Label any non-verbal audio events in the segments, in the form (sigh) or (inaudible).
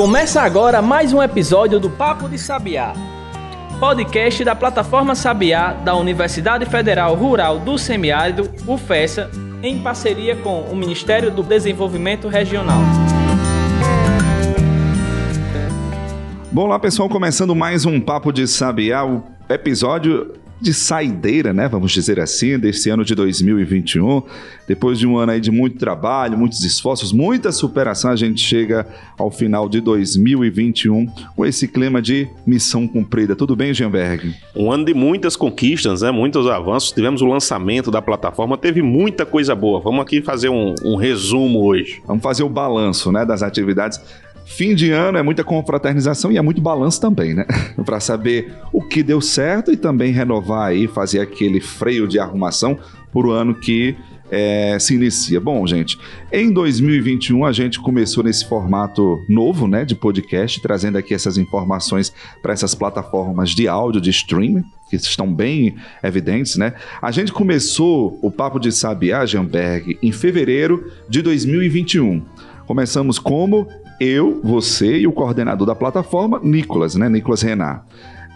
Começa agora mais um episódio do Papo de Sabiá, podcast da plataforma Sabiá da Universidade Federal Rural do Semiárido, UFESA, em parceria com o Ministério do Desenvolvimento Regional. Bom lá, pessoal, começando mais um Papo de Sabiá, o episódio de saideira, né? Vamos dizer assim, desse ano de 2021. Depois de um ano aí de muito trabalho, muitos esforços, muita superação, a gente chega ao final de 2021 com esse clima de missão cumprida. Tudo bem, Gemberg? Um ano de muitas conquistas, né? Muitos avanços. Tivemos o lançamento da plataforma, teve muita coisa boa. Vamos aqui fazer um, um resumo hoje. Vamos fazer o balanço, né, das atividades Fim de ano é muita confraternização e é muito balanço também, né? (laughs) para saber o que deu certo e também renovar aí, fazer aquele freio de arrumação por o ano que é, se inicia. Bom, gente, em 2021 a gente começou nesse formato novo, né, de podcast, trazendo aqui essas informações para essas plataformas de áudio, de streaming, que estão bem evidentes, né? A gente começou o Papo de Sabiá, Jamberg, em fevereiro de 2021. Começamos como eu, você e o coordenador da plataforma, Nicolas, né? Nicolas Renan.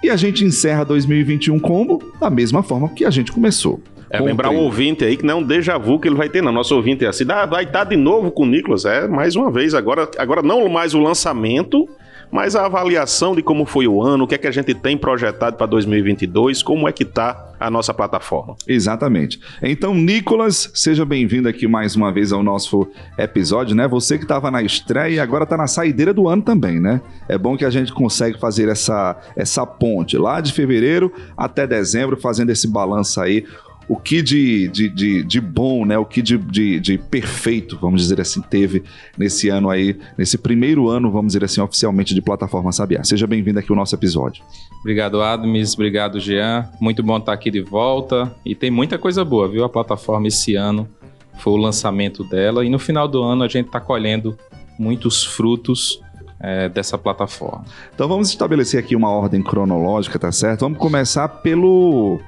E a gente encerra 2021 como? Da mesma forma que a gente começou. É, lembrar o ouvinte aí que não é um déjà vu que ele vai ter, não. Nosso ouvinte é assim, ah, vai estar de novo com o Nicolas. É, mais uma vez, agora, agora não mais o lançamento, mas a avaliação de como foi o ano, o que é que a gente tem projetado para 2022, como é que está a nossa plataforma. Exatamente. Então, Nicolas, seja bem-vindo aqui mais uma vez ao nosso episódio, né? Você que estava na estreia e agora está na saideira do ano também, né? É bom que a gente consegue fazer essa, essa ponte lá de fevereiro até dezembro, fazendo esse balanço aí o que de, de, de, de, bom, né? O que de, de, de, perfeito, vamos dizer assim, teve nesse ano aí, nesse primeiro ano, vamos dizer assim, oficialmente de plataforma Sabiá. Seja bem-vindo aqui ao nosso episódio. Obrigado, Admis. Obrigado, Jean. Muito bom estar aqui de volta. E tem muita coisa boa, viu? A plataforma esse ano foi o lançamento dela. E no final do ano a gente está colhendo muitos frutos é, dessa plataforma. Então vamos estabelecer aqui uma ordem cronológica, tá certo? Vamos começar pelo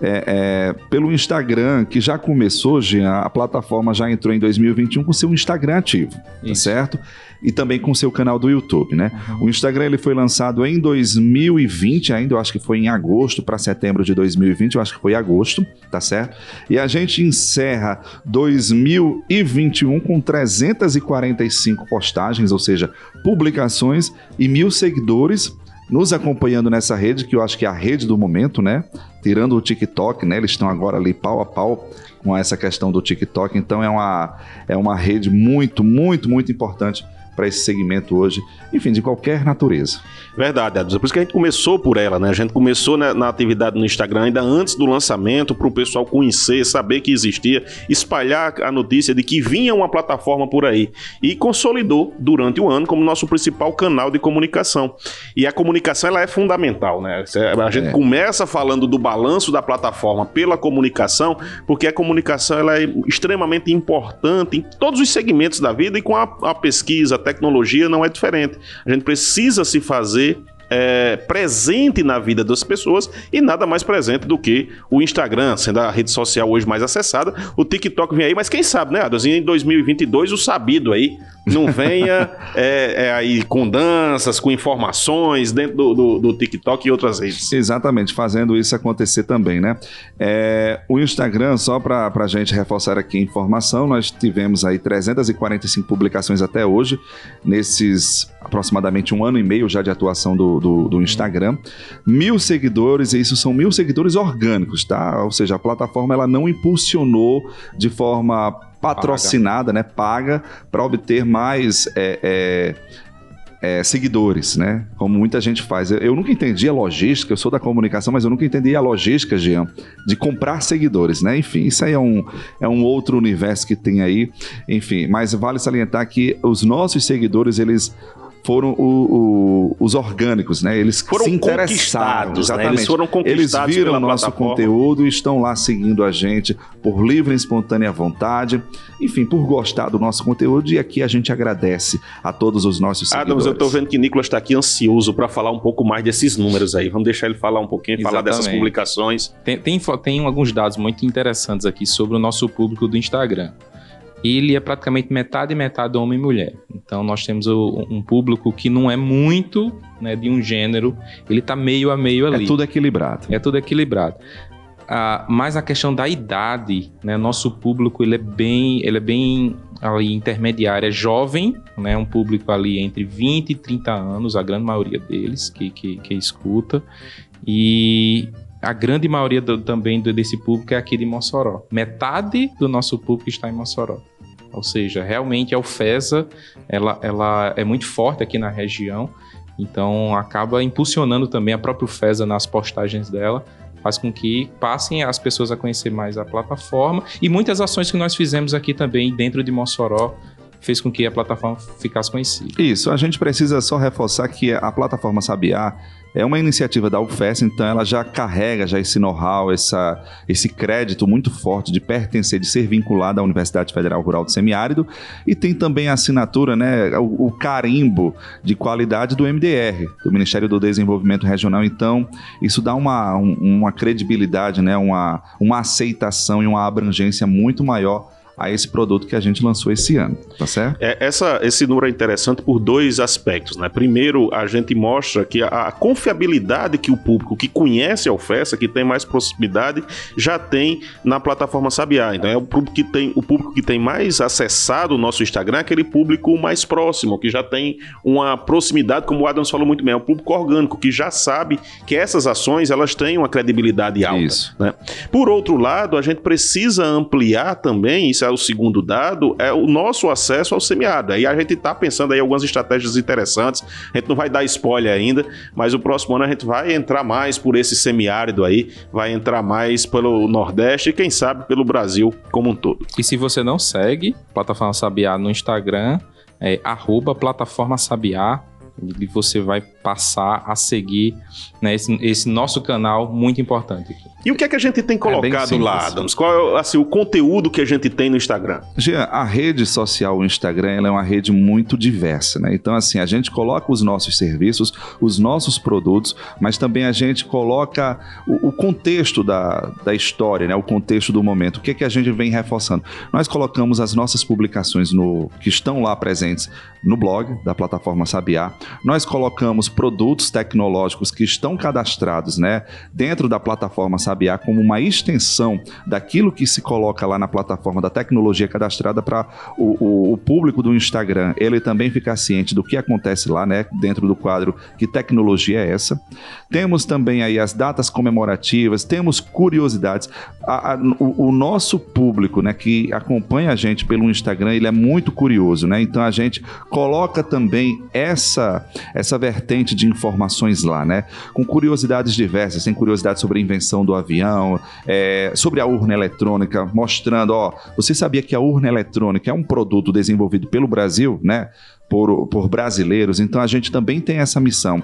é, é, pelo Instagram, que já começou, Jean, a plataforma já entrou em 2021 com seu Instagram ativo, tá certo? E também com seu canal do YouTube, né? Uhum. O Instagram ele foi lançado em 2020, ainda eu acho que foi em agosto para setembro de 2020, eu acho que foi agosto, tá certo? E a gente encerra 2021 com 345 postagens, ou seja, publicações e mil seguidores nos acompanhando nessa rede, que eu acho que é a rede do momento, né? Tirando o TikTok, né? Eles estão agora ali pau a pau com essa questão do TikTok, então é uma, é uma rede muito, muito, muito importante para esse segmento hoje, enfim, de qualquer natureza. Verdade. É por isso que a gente começou por ela, né? A gente começou na, na atividade no Instagram ainda antes do lançamento, para o pessoal conhecer, saber que existia, espalhar a notícia de que vinha uma plataforma por aí. E consolidou durante o ano como nosso principal canal de comunicação. E a comunicação ela é fundamental, né? A gente é. começa falando do balanço da plataforma pela comunicação, porque a comunicação ela é extremamente importante em todos os segmentos da vida e com a, a pesquisa, tecnologia não é diferente. A gente precisa se fazer é, presente na vida das pessoas e nada mais presente do que o Instagram, sendo a rede social hoje mais acessada. O TikTok vem aí, mas quem sabe, né, Adas? Em 2022, o sabido aí não venha (laughs) é, é, aí com danças, com informações dentro do, do, do, TikTok e outras redes. Exatamente, fazendo isso acontecer também, né? É, o Instagram, só para a gente reforçar aqui a informação, nós tivemos aí 345 publicações até hoje, nesses aproximadamente um ano e meio já de atuação do, do, do Instagram. Mil seguidores, e isso são mil seguidores orgânicos, tá? Ou seja, a plataforma ela não impulsionou de forma patrocinada, paga. né? Paga para obter mais. É, é, é, seguidores, né? Como muita gente faz. Eu, eu, nunca entendi a logística, eu sou da comunicação, mas eu nunca entendi a logística, Jean, de comprar seguidores, né? Enfim, isso aí é um, é um outro universo que tem aí. Enfim, mas vale salientar que os nossos seguidores, eles foram o, o, os orgânicos, né? Eles foram se interessaram, exatamente. Né? Eles foram conquistados Eles viram o nosso conteúdo e estão lá seguindo a gente por livre e espontânea vontade, enfim, por gostar do nosso conteúdo e aqui a gente agradece a todos os nossos seguidores. Adams, eu estou vendo que Nicolas está aqui ansioso para falar um pouco mais desses números aí. Vamos deixar ele falar um pouquinho, exatamente. falar dessas publicações. Tem, tem, tem alguns dados muito interessantes aqui sobre o nosso público do Instagram. Ele é praticamente metade e metade homem e mulher. Então nós temos o, um público que não é muito né, de um gênero, ele está meio a meio ali. É tudo equilibrado. É tudo equilibrado. Ah, mas a questão da idade, né, nosso público ele é bem, ele é bem ali intermediário, é jovem, né, um público ali entre 20 e 30 anos, a grande maioria deles que, que, que escuta, e a grande maioria do, também desse público é aqui de Mossoró. Metade do nosso público está em Mossoró. Ou seja, realmente a UFESA ela, ela é muito forte aqui na região, então acaba impulsionando também a própria UFESA nas postagens dela, faz com que passem as pessoas a conhecer mais a plataforma e muitas ações que nós fizemos aqui também dentro de Mossoró fez com que a plataforma ficasse conhecida. Isso, a gente precisa só reforçar que a plataforma Sabiá é uma iniciativa da UFES, então ela já carrega já esse know-how, esse crédito muito forte de pertencer, de ser vinculada à Universidade Federal Rural do Semiárido e tem também a assinatura, né, o, o carimbo de qualidade do MDR, do Ministério do Desenvolvimento Regional. Então, isso dá uma, uma credibilidade, né, uma, uma aceitação e uma abrangência muito maior a esse produto que a gente lançou esse ano, tá certo? É, essa, esse número é interessante por dois aspectos, né? Primeiro, a gente mostra que a, a confiabilidade que o público que conhece a oferta, que tem mais proximidade, já tem na plataforma Sabiá. Então é o público que tem, o público que tem mais acessado o nosso Instagram, é aquele público mais próximo, que já tem uma proximidade, como o Adams falou muito bem, é um público orgânico, que já sabe que essas ações elas têm uma credibilidade alta. Isso. Né? Por outro lado, a gente precisa ampliar também, isso é o segundo dado, é o nosso acesso ao semiárido. Aí a gente está pensando aí algumas estratégias interessantes. A gente não vai dar spoiler ainda, mas o próximo ano a gente vai entrar mais por esse semiárido aí, vai entrar mais pelo Nordeste e quem sabe pelo Brasil como um todo. E se você não segue Plataforma Sabiá no Instagram, é arroba Plataforma Sabiá, e você vai passar a seguir né, esse, esse, nosso canal muito importante aqui. E o que é que a gente tem é colocado é lá, Adams? Qual é assim, o conteúdo que a gente tem no Instagram? Jean, a rede social, o Instagram, é uma rede muito diversa, né? Então, assim, a gente coloca os nossos serviços, os nossos produtos, mas também a gente coloca o, o contexto da, da história, né? O contexto do momento. O que é que a gente vem reforçando? Nós colocamos as nossas publicações no que estão lá presentes no blog da plataforma Sabiá. Nós colocamos produtos tecnológicos que estão cadastrados né, dentro da plataforma Sabiá como uma extensão daquilo que se coloca lá na plataforma da tecnologia cadastrada para o, o, o, público do Instagram ele também ficar ciente do que acontece lá, né, dentro do quadro que tecnologia é essa. Temos também aí as datas comemorativas, temos curiosidades. A, a, o, o, nosso público, né, que acompanha a gente pelo Instagram, ele é muito curioso, né? Então a gente coloca também essa essa vertente de informações lá, né? Com curiosidades diversas, tem curiosidade sobre a invenção do avião, é, sobre a urna eletrônica, mostrando, ó, você sabia que a urna eletrônica é um produto desenvolvido pelo Brasil, né? Por, por brasileiros, então a gente também tem essa missão.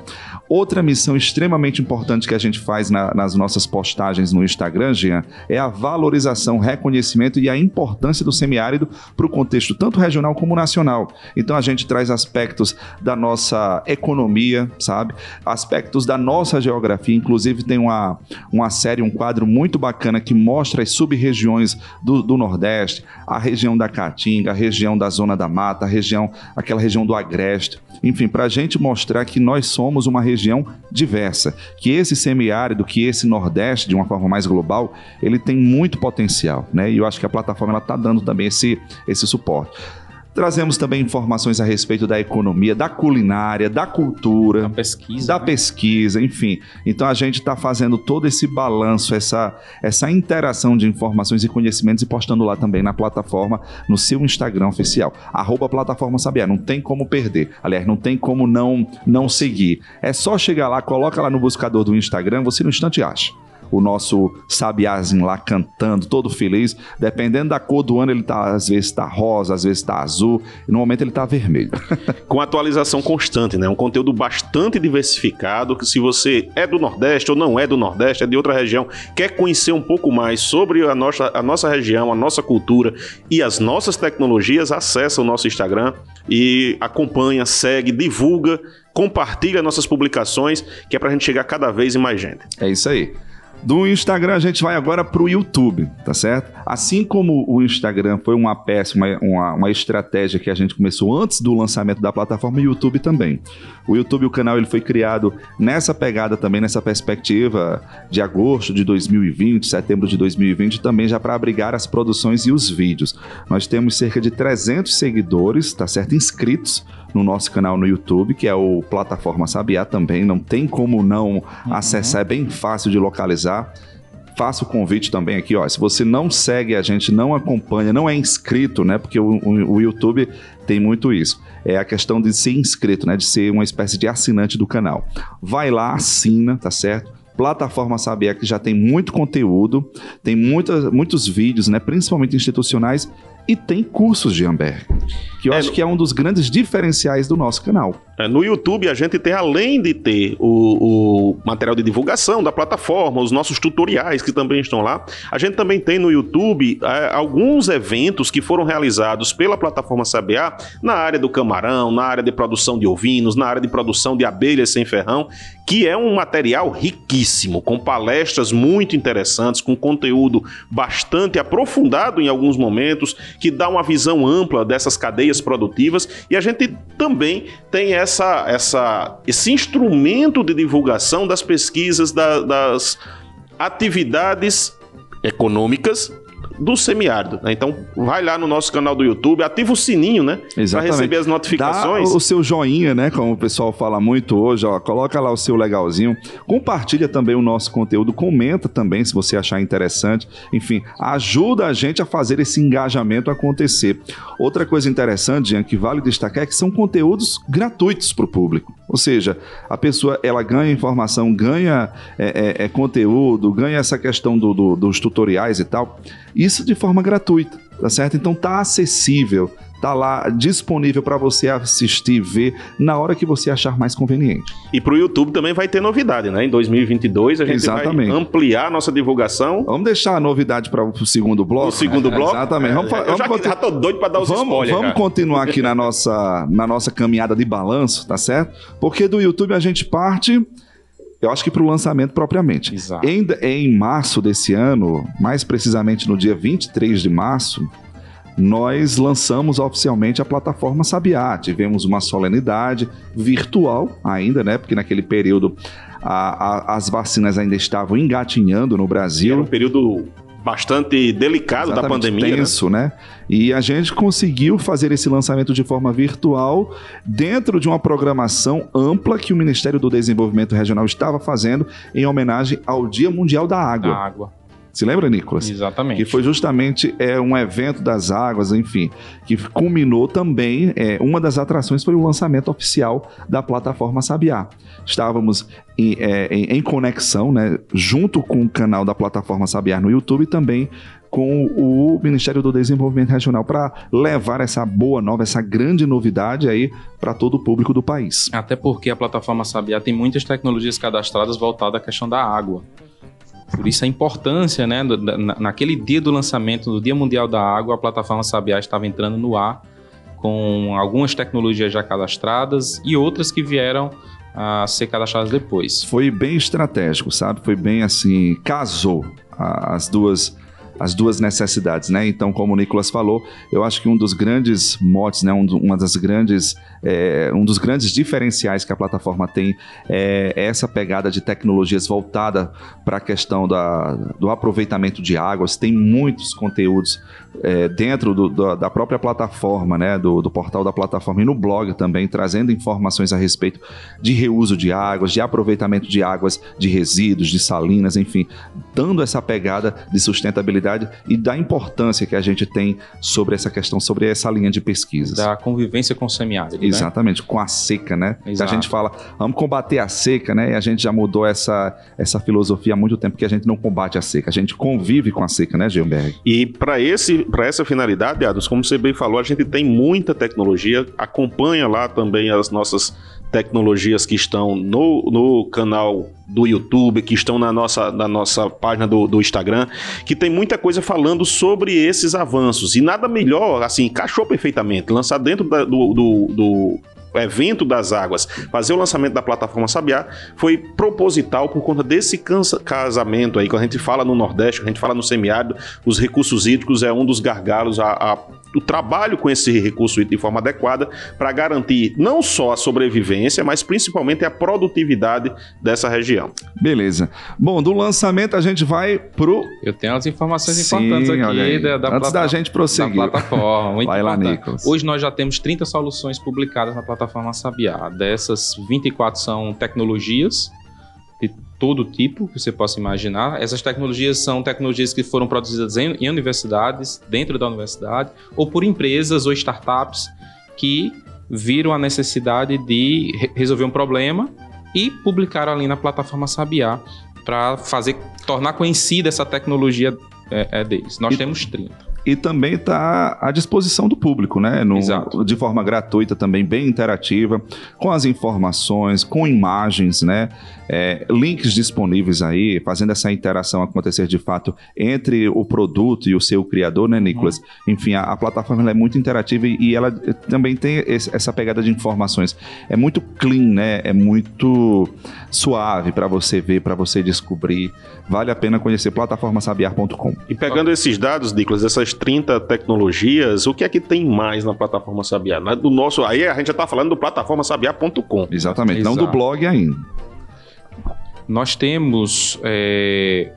Outra missão extremamente importante que a gente faz na, nas nossas postagens no Instagram, Jean, é a valorização, reconhecimento e a importância do semiárido para o contexto tanto regional como nacional. Então a gente traz aspectos da nossa economia, sabe? Aspectos da nossa geografia, inclusive tem uma, uma série, um quadro muito bacana que mostra as sub-regiões do, do Nordeste, a região da Caatinga, a região da Zona da Mata, a região, aquela região região do Agreste, enfim, para a gente mostrar que nós somos uma região diversa, que esse semiárido, que esse Nordeste, de uma forma mais global, ele tem muito potencial, né? E eu acho que a plataforma está dando também esse, esse suporte. Trazemos também informações a respeito da economia, da culinária, da cultura, da pesquisa, da né? pesquisa, enfim. Então a gente está fazendo todo esse balanço, essa, essa interação de informações e conhecimentos e postando lá também na plataforma, no seu Instagram oficial, arroba plataforma Sabiá. Não tem como perder. Aliás, não tem como não, não seguir. É só chegar lá, coloca lá no buscador do Instagram, você no instante acha o nosso sabiazinho lá cantando, todo feliz. Dependendo da cor do ano, ele tá, às vezes está rosa, às vezes está azul, e no momento ele está vermelho. (laughs) Com atualização constante, né? Um conteúdo bastante diversificado, que se você é do Nordeste ou não é do Nordeste, é de outra região, quer conhecer um pouco mais sobre a nossa, a nossa região, a nossa cultura e as nossas tecnologias, acessa o nosso Instagram e acompanha, segue, divulga, compartilha nossas publicações, que é para a gente chegar cada vez em mais gente. É isso aí. Do Instagram a gente vai agora para o YouTube, tá certo? Assim como o Instagram foi uma péssima, uma, uma estratégia que a gente começou antes do lançamento da plataforma, o YouTube também. O YouTube, o canal, ele foi criado nessa pegada também, nessa perspectiva de agosto de 2020, setembro de 2020, também já para abrigar as produções e os vídeos. Nós temos cerca de 300 seguidores, tá certo? Inscritos no nosso canal no YouTube, que é o Plataforma Sabiá também. Não tem como não uhum. acessar, é bem fácil de localizar. Faço o convite também aqui, ó. Se você não segue a gente, não acompanha, não é inscrito, né? Porque o, o, o YouTube tem muito isso. É a questão de ser inscrito, né? De ser uma espécie de assinante do canal. Vai lá, assina, tá certo? Plataforma Sabiá que já tem muito conteúdo, tem muitas, muitos vídeos, né, principalmente institucionais, e tem cursos de Amberg, que eu é, acho que é um dos grandes diferenciais do nosso canal. É, no YouTube a gente tem, além de ter o, o, material de divulgação da plataforma, os nossos tutoriais que também estão lá, a gente também tem no YouTube é, alguns eventos que foram realizados pela plataforma Sabiá na área do camarão, na área de produção de ovinos, na área de produção de abelhas sem ferrão, que é um material riquíssimo, com palestras muito interessantes, com conteúdo bastante aprofundado em alguns momentos, que dá uma visão ampla dessas cadeias produtivas, e a gente também tem essa, essa, esse instrumento de divulgação das pesquisas, da, das atividades econômicas do semiárido. Né? Então, vai lá no nosso canal do YouTube, ativa o sininho, né? Para receber as notificações. Dá o seu joinha, né? Como o pessoal fala muito hoje, ó. Coloca lá o seu legalzinho. Compartilha também o nosso conteúdo, comenta também se você achar interessante. Enfim, ajuda a gente a fazer esse engajamento acontecer. Outra coisa interessante, Jean, que vale destacar é que são conteúdos gratuitos para o público. Ou seja, a pessoa ela ganha informação, ganha é, é, é conteúdo, ganha essa questão do, do, dos tutoriais e tal. Isso de forma gratuita, tá certo? Então tá acessível, tá lá disponível para você assistir, ver na hora que você achar mais conveniente. E para o YouTube também vai ter novidade, né? Em 2022 a gente Exatamente. vai ampliar a nossa divulgação. Vamos deixar a novidade para o segundo bloco. O segundo né? (laughs) bloco. Exatamente. Vamos, é, vamos já, continu... já tô doido para dar os vamos, spoilers. Vamos continuar aqui na nossa na nossa caminhada de balanço, tá certo? Porque do YouTube a gente parte eu acho que para o lançamento propriamente. Exato. Em, em março desse ano, mais precisamente no dia 23 de março, nós lançamos oficialmente a plataforma Sabiá. Tivemos uma solenidade virtual ainda, né? Porque naquele período a, a, as vacinas ainda estavam engatinhando no Brasil. Era um período bastante delicado Exatamente, da pandemia. Né? Tenso, né? né? E a gente conseguiu fazer esse lançamento de forma virtual dentro de uma programação ampla que o Ministério do Desenvolvimento Regional estava fazendo em homenagem ao Dia Mundial da Água. Da água. Se lembra, Nicolas? Exatamente. Que foi justamente é, um evento das águas, enfim, que culminou também. É, uma das atrações foi o lançamento oficial da plataforma Sabiá. Estávamos em, é, em, em conexão, né, junto com o canal da plataforma Sabiá no YouTube e também com o Ministério do Desenvolvimento Regional para levar essa boa nova, essa grande novidade aí para todo o público do país. Até porque a plataforma Sabiá tem muitas tecnologias cadastradas voltadas à questão da água. Por isso a importância, né? naquele dia do lançamento, no Dia Mundial da Água, a plataforma Sabiá estava entrando no ar com algumas tecnologias já cadastradas e outras que vieram a ser cadastradas depois. Foi bem estratégico, sabe? Foi bem assim, casou as duas as duas necessidades, né? Então, como o Nicolas falou, eu acho que um dos grandes motes, né? Um, uma das grandes, é, um dos grandes diferenciais que a plataforma tem é essa pegada de tecnologias voltada para a questão da, do aproveitamento de águas. Tem muitos conteúdos é, dentro do, do, da própria plataforma, né? Do, do portal da plataforma e no blog também, trazendo informações a respeito de reuso de águas, de aproveitamento de águas, de resíduos, de salinas, enfim, dando essa pegada de sustentabilidade e da importância que a gente tem sobre essa questão, sobre essa linha de pesquisas. Da convivência com o semiárido. Né? Exatamente, né? com a seca, né? Exato. A gente fala, vamos combater a seca, né? E a gente já mudou essa, essa filosofia há muito tempo, que a gente não combate a seca, a gente convive com a seca, né, Gilberg? E para essa finalidade, Ados, como você bem falou, a gente tem muita tecnologia, acompanha lá também as nossas tecnologias que estão no, no canal do YouTube, que estão na nossa, na nossa página do, do Instagram, que tem muita coisa falando sobre esses avanços. E nada melhor, assim, encaixou perfeitamente, lançar dentro da, do, do, do evento das águas, fazer o lançamento da plataforma Sabiá, foi proposital por conta desse casamento aí, quando a gente fala no Nordeste, quando a gente fala no semiárido, os recursos hídricos é um dos gargalos a, a o trabalho com esse recurso de forma adequada para garantir não só a sobrevivência, mas principalmente a produtividade dessa região. Beleza. Bom, do lançamento a gente vai pro. Eu tenho as informações Sim, importantes aqui da, da, Antes da gente prosseguir. Da plataforma. Muito (laughs) vai importante. lá, Nicolas. Hoje nós já temos 30 soluções publicadas na plataforma Sabiá. Dessas, 24 são tecnologias todo tipo que você possa imaginar. Essas tecnologias são tecnologias que foram produzidas em, em universidades, dentro da universidade, ou por empresas ou startups que viram a necessidade de re resolver um problema e publicaram ali na plataforma Sabiá para fazer tornar conhecida essa tecnologia é, é deles. Nós e, temos 30 e também está à disposição do público, né? No, Exato. De forma gratuita também, bem interativa, com as informações, com imagens, né? É, links disponíveis aí, fazendo essa interação acontecer de fato entre o produto e o seu criador, né, Nicolas? Uhum. Enfim, a, a plataforma é muito interativa e, e ela também tem esse, essa pegada de informações. É muito clean, né? É muito suave para você ver, para você descobrir. Vale a pena conhecer plataformasabiar.com. E pegando esses dados, Nicolas, essas 30 tecnologias, o que é que tem mais na plataforma Sabiá? Do nosso, aí a gente já está falando do plataformasabiá.com. Exatamente, Exato. não do blog ainda. Nós temos é,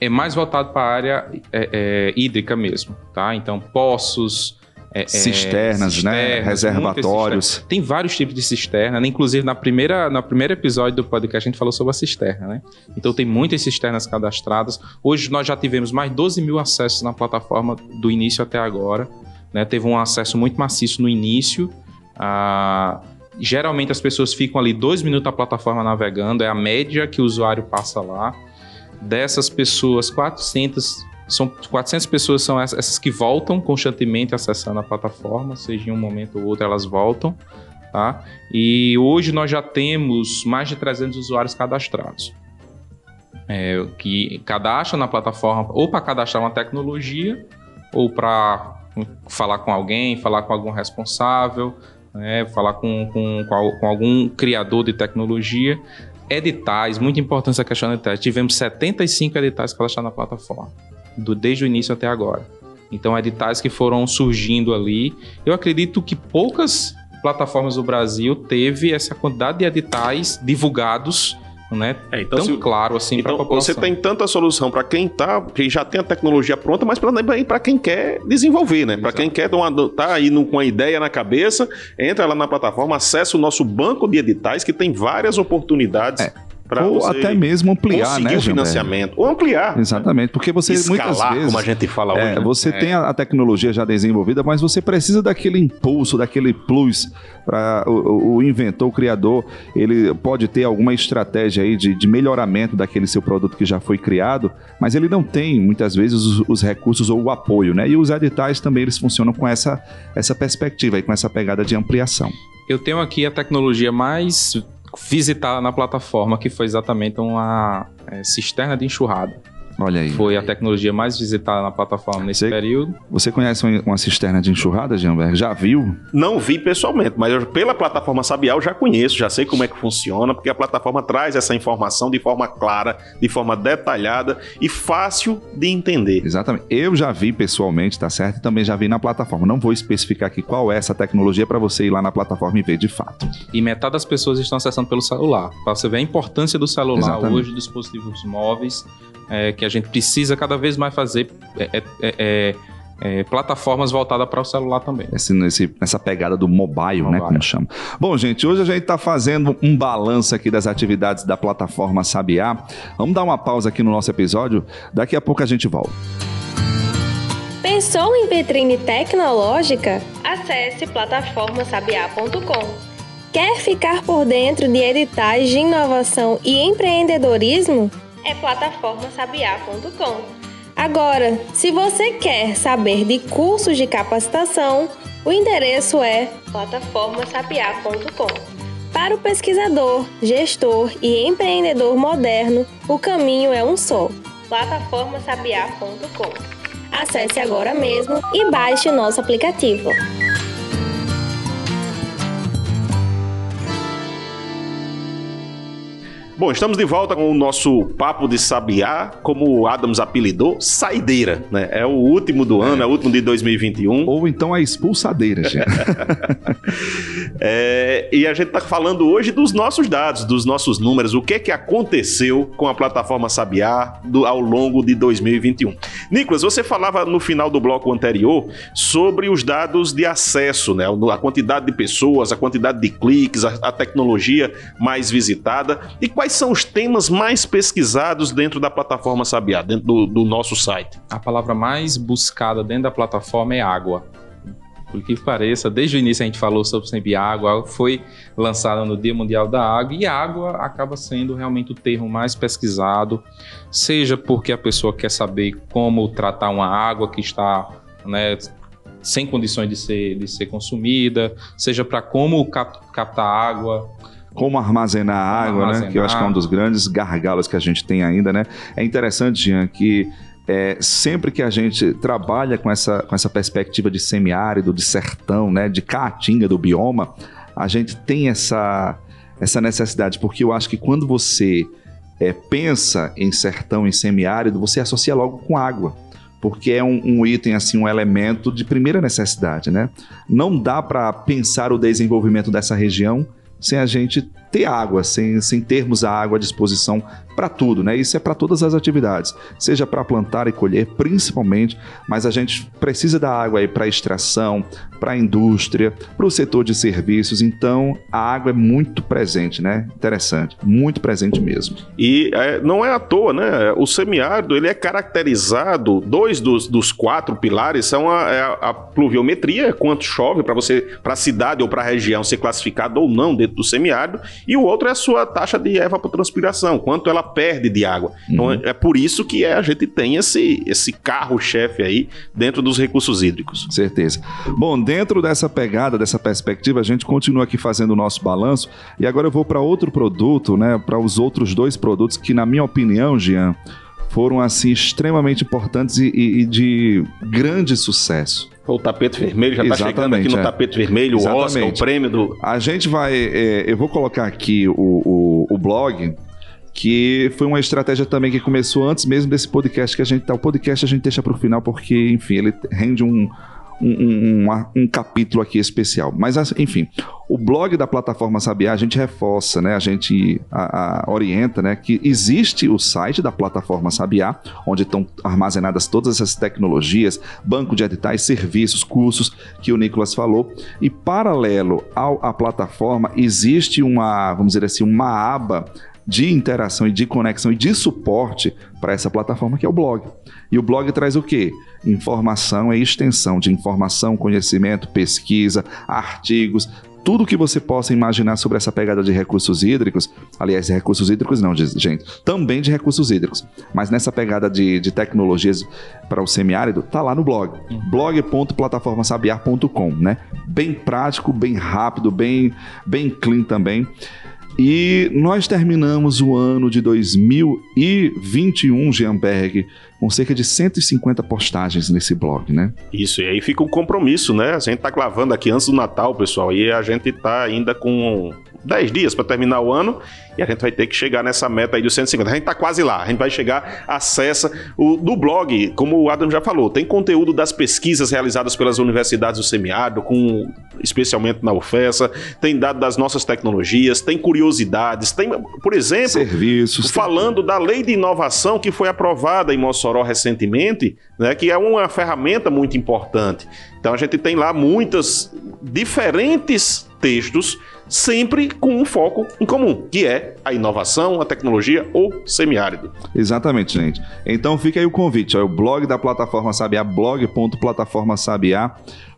é mais voltado para a área é, é, hídrica mesmo, tá? Então poços, é, é, cisternas, cisternas, né? Reservatórios. Tem vários tipos de cisterna, né? Inclusive, na primeira, no primeiro episódio do podcast, a gente falou sobre a cisterna, né? Então, tem muitas cisternas cadastradas. Hoje, nós já tivemos mais de 12 mil acessos na plataforma do início até agora. Né? Teve um acesso muito maciço no início. Ah, geralmente, as pessoas ficam ali dois minutos na plataforma navegando. É a média que o usuário passa lá. Dessas pessoas, 400 são 400 pessoas são essas que voltam constantemente acessando a plataforma, seja em um momento ou outro elas voltam, tá? E hoje nós já temos mais de 300 usuários cadastrados. É, que cadastram na plataforma ou para cadastrar uma tecnologia ou para falar com alguém, falar com algum responsável, né, falar com, com, com, algum criador de tecnologia. Editais, muito importante essa questão de editais. Tivemos 75 editais cadastrados na plataforma do, desde o início até agora. Então, editais que foram surgindo ali. Eu acredito que poucas plataformas do Brasil teve essa quantidade de editais divulgados né? É, então, tão se, claro assim então, Você tem tanta solução para quem tá, que já tem a tecnologia pronta, mas para quem quer desenvolver, né? Para quem quer uma, tá aí com uma ideia na cabeça, entra lá na plataforma, acessa o nosso banco de editais que tem várias oportunidades. É ou até mesmo ampliar, né, o financiamento, ou ampliar. Exatamente, porque você Escalar, muitas vezes, como a gente fala é, hoje, né? você é. tem a, a, tecnologia já desenvolvida, mas você precisa daquele impulso, daquele plus para o, o, inventor, o criador, ele pode ter alguma estratégia aí de, de, melhoramento daquele seu produto que já foi criado, mas ele não tem muitas vezes os, os recursos ou o apoio, né? E os editais também eles funcionam com essa essa perspectiva e com essa pegada de ampliação. Eu tenho aqui a tecnologia mais visitada na plataforma, que foi exatamente uma é, cisterna de enxurrada. Olha aí. Foi a tecnologia mais visitada na plataforma nesse você, período. Você conhece uma cisterna de enxurrada, Gianberg? Já viu? Não vi pessoalmente, mas eu, pela plataforma Sabiá eu já conheço, já sei como é que funciona, porque a plataforma traz essa informação de forma clara, de forma detalhada e fácil de entender. Exatamente. Eu já vi pessoalmente, tá certo? E também já vi na plataforma. Não vou especificar aqui qual é essa tecnologia para você ir lá na plataforma e ver de fato. E metade das pessoas estão acessando pelo celular. Para você ver a importância do celular Exatamente. hoje, dos dispositivos móveis é, que a gente precisa cada vez mais fazer é, é, é, é plataformas voltadas para o celular também. Esse, nesse, nessa pegada do mobile, mobile, né? Como chama. Bom, gente, hoje a gente está fazendo um balanço aqui das atividades da plataforma Sabiá. Vamos dar uma pausa aqui no nosso episódio. Daqui a pouco a gente volta. Pensou em vitrine tecnológica? Acesse plataformasabiá.com. Quer ficar por dentro de editais de inovação e empreendedorismo? É plataformasabiá.com. Agora, se você quer saber de cursos de capacitação, o endereço é plataformasabiá.com. Para o pesquisador, gestor e empreendedor moderno, o caminho é um só: plataformasabiá.com. Acesse agora mesmo e baixe o nosso aplicativo. Bom, estamos de volta com o nosso papo de sabiá, como o Adams apelidou, saideira, né? É o último do ano, é, é o último de 2021. Ou então a expulsadeira, gente. (laughs) é, e a gente está falando hoje dos nossos dados, dos nossos números, o que que aconteceu com a plataforma Sabiá do, ao longo de 2021. Nicolas, você falava no final do bloco anterior sobre os dados de acesso, né? A quantidade de pessoas, a quantidade de cliques, a, a tecnologia mais visitada e quais quais são os temas mais pesquisados dentro da plataforma Sabiá, dentro do, do nosso site? A palavra mais buscada dentro da plataforma é água. Por que pareça, desde o início a gente falou sobre sempre água, foi lançada no Dia Mundial da Água e água acaba sendo realmente o termo mais pesquisado, seja porque a pessoa quer saber como tratar uma água que está né, sem condições de ser, de ser consumida, seja para como cap captar água, como armazenar água, armazenar. né? Que eu acho que é um dos grandes gargalos que a gente tem ainda, né? É interessante, Jean, que é, sempre que a gente trabalha com essa, com essa perspectiva de semiárido, de sertão, né? De caatinga do bioma, a gente tem essa, essa necessidade, porque eu acho que quando você é, pensa em sertão, em semiárido, você associa logo com água porque é um, um, item, assim, um elemento de primeira necessidade, né? Não dá para pensar o desenvolvimento dessa região sem a gente ter água, sem, sem termos a água à disposição para tudo, né? Isso é para todas as atividades, seja para plantar e colher, principalmente, mas a gente precisa da água aí para extração, para indústria, para o setor de serviços, então a água é muito presente, né? Interessante, muito presente mesmo. E é, não é à toa, né? O semiárido ele é caracterizado, dois dos, dos quatro pilares são a, é a, a pluviometria, quanto chove para você, para a cidade ou para a região ser classificado ou não dentro do semiárido, e o outro é a sua taxa de evapotranspiração, quanto ela perde de água. Então, uhum. É por isso que é, a gente tem esse, esse carro-chefe aí dentro dos recursos hídricos. Certeza. Bom, dentro dessa pegada, dessa perspectiva, a gente continua aqui fazendo o nosso balanço e agora eu vou para outro produto, né, para os outros dois produtos que, na minha opinião, Jean, foram assim extremamente importantes e, e, e de grande sucesso. O tapete vermelho já está chegando aqui no é. tapete vermelho, o Oscar, o prêmio do. A gente vai. É, eu vou colocar aqui o, o, o blog que foi uma estratégia também que começou antes mesmo desse podcast que a gente tá. O podcast a gente deixa para o final porque, enfim, ele rende um, um, um, um, capítulo aqui especial. Mas, enfim, o blog da plataforma Sabiá, a gente reforça, né? A gente a, a, orienta, né? Que existe o site da plataforma Sabiá, onde estão armazenadas todas essas tecnologias, banco de editais, serviços, cursos que o Nicolas falou. E paralelo ao, à plataforma, existe uma, vamos dizer assim, uma aba de interação e de conexão e de suporte para essa plataforma que é o blog. E o blog traz o quê? Informação e extensão de informação, conhecimento, pesquisa, artigos, tudo que você possa imaginar sobre essa pegada de recursos hídricos, aliás, recursos hídricos não, gente, também de recursos hídricos, mas nessa pegada de, de tecnologias para o semiárido, tá lá no blog, uhum. blog.plataformasabiar.com, né? Bem prático, bem rápido, bem, bem clean também. E nós terminamos o ano de 2021, Jeanberg, com cerca de 150 postagens nesse blog, né? Isso, e aí fica o um compromisso, né? A gente tá gravando aqui antes do Natal, pessoal, e a gente tá ainda com 10 dias para terminar o ano e a gente vai ter que chegar nessa meta aí dos 150. A gente tá quase lá, a gente vai chegar, acessa o do blog, como o Adam já falou, tem conteúdo das pesquisas realizadas pelas universidades do semiárido, com especialmente na UFESA, tem dado das nossas tecnologias, tem curiosidades, tem, por exemplo, serviços, falando da lei de inovação que foi aprovada em Mossoró recentemente, né, que é uma ferramenta muito importante. Então a gente tem lá muitas diferentes textos sempre com um foco em comum, que é a inovação, a tecnologia ou semiárido. Exatamente, gente. Então fica aí o convite, ó, o blog da plataforma Sabiá, blog.plataformasabiá.com,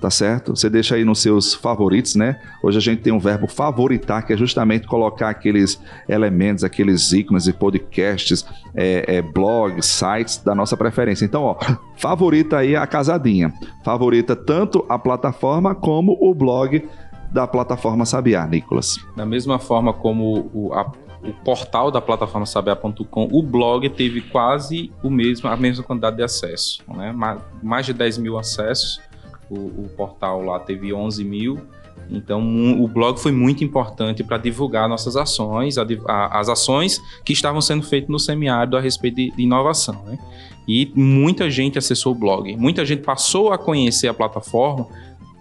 tá certo? Você deixa aí nos seus favoritos, né? Hoje a gente tem um verbo favoritar, que é justamente colocar aqueles elementos, aqueles ícones e podcasts, é, é, blogs, sites da nossa preferência. Então, ó, favorita aí a casadinha. Favorita tanto a plataforma como o blog da plataforma Sabiá, Nicolas? Da mesma forma como o, a, o portal da plataforma sabiá.com, o blog teve quase o mesmo, a mesma quantidade de acesso, né? mais de 10 mil acessos. O, o, portal lá teve 11 mil Então, o blog foi muito importante para divulgar nossas ações, a, a, as ações que estavam sendo feitas no semiárido a respeito de, de inovação. Né? E muita gente acessou o blog. Muita gente passou a conhecer a plataforma